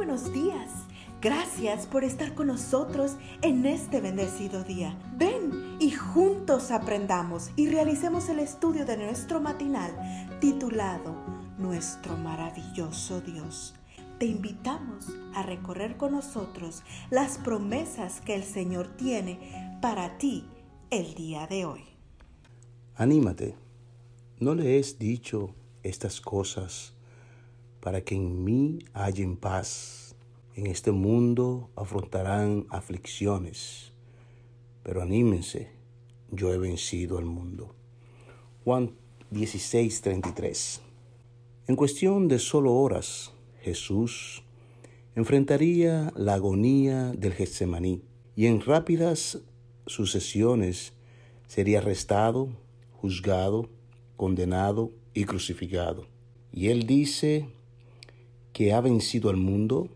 buenos días. Gracias por estar con nosotros en este bendecido día. Ven y juntos aprendamos y realicemos el estudio de nuestro matinal titulado Nuestro maravilloso Dios. Te invitamos a recorrer con nosotros las promesas que el Señor tiene para ti el día de hoy. Anímate. ¿No le he dicho estas cosas para que en mí hallen paz. En este mundo afrontarán aflicciones, pero anímense, yo he vencido al mundo. Juan 16:33 En cuestión de solo horas, Jesús enfrentaría la agonía del Getsemaní y en rápidas sucesiones sería arrestado, juzgado, condenado y crucificado. Y él dice que ha vencido al mundo.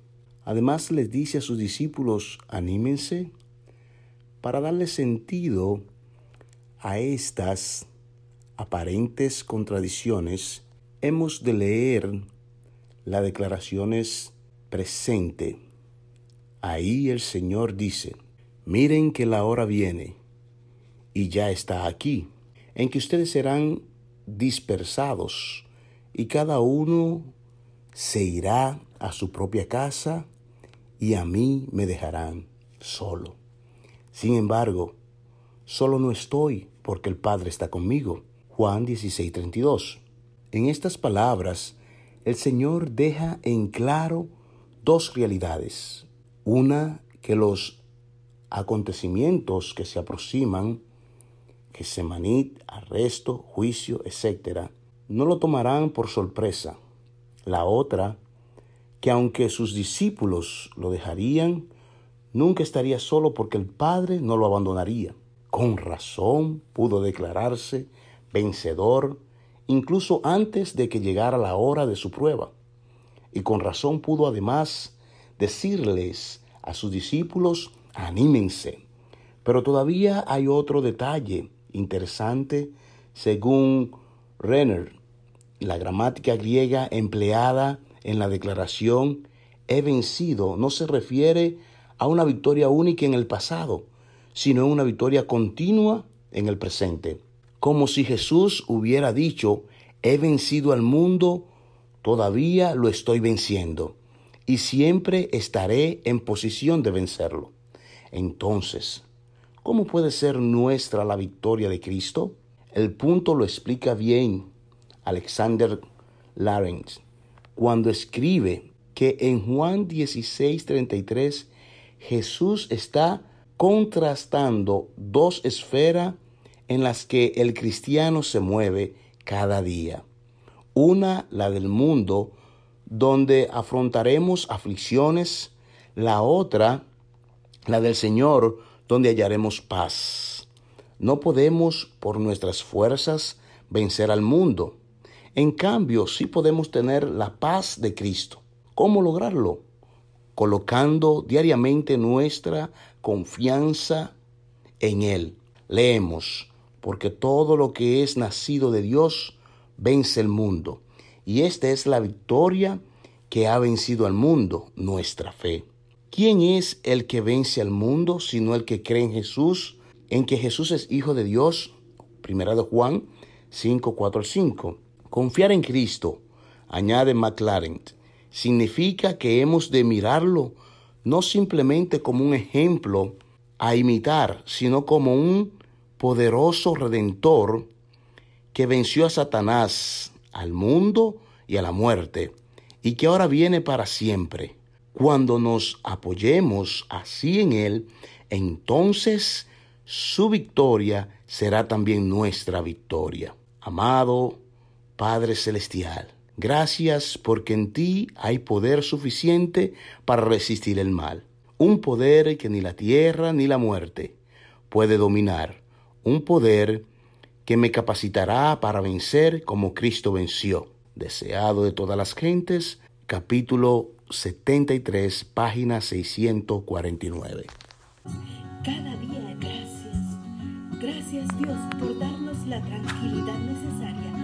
Además les dice a sus discípulos, anímense, para darle sentido a estas aparentes contradicciones, hemos de leer las declaraciones presente. Ahí el Señor dice, miren que la hora viene y ya está aquí, en que ustedes serán dispersados y cada uno se irá a su propia casa y a mí me dejarán solo. Sin embargo, solo no estoy porque el Padre está conmigo. Juan 16:32. En estas palabras, el Señor deja en claro dos realidades. Una, que los acontecimientos que se aproximan Gessemanit, arresto, juicio, etc., no lo tomarán por sorpresa. La otra, que aunque sus discípulos lo dejarían, nunca estaría solo porque el Padre no lo abandonaría. Con razón pudo declararse vencedor incluso antes de que llegara la hora de su prueba. Y con razón pudo además decirles a sus discípulos, anímense. Pero todavía hay otro detalle interesante según Renner. La gramática griega empleada en la declaración he vencido no se refiere a una victoria única en el pasado, sino a una victoria continua en el presente. Como si Jesús hubiera dicho, he vencido al mundo, todavía lo estoy venciendo y siempre estaré en posición de vencerlo. Entonces, ¿Cómo puede ser nuestra la victoria de Cristo? El punto lo explica bien Alexander Lawrence cuando escribe que en Juan 16:33 Jesús está contrastando dos esferas en las que el cristiano se mueve cada día. Una, la del mundo, donde afrontaremos aflicciones, la otra, la del Señor, donde hallaremos paz. No podemos por nuestras fuerzas vencer al mundo. En cambio, sí podemos tener la paz de Cristo. ¿Cómo lograrlo? Colocando diariamente nuestra confianza en Él. Leemos, porque todo lo que es nacido de Dios vence el mundo. Y esta es la victoria que ha vencido al mundo, nuestra fe. ¿Quién es el que vence al mundo sino el que cree en Jesús, en que Jesús es Hijo de Dios? Primera de Juan 5, 4 al 5. Confiar en Cristo, añade McLaren, significa que hemos de mirarlo no simplemente como un ejemplo a imitar, sino como un poderoso redentor que venció a Satanás, al mundo y a la muerte, y que ahora viene para siempre. Cuando nos apoyemos así en Él, entonces su victoria será también nuestra victoria. Amado Padre Celestial, gracias porque en ti hay poder suficiente para resistir el mal. Un poder que ni la tierra ni la muerte puede dominar. Un poder que me capacitará para vencer como Cristo venció. Deseado de todas las gentes, capítulo 73, página 649. Cada día gracias. Gracias Dios por darnos la tranquilidad necesaria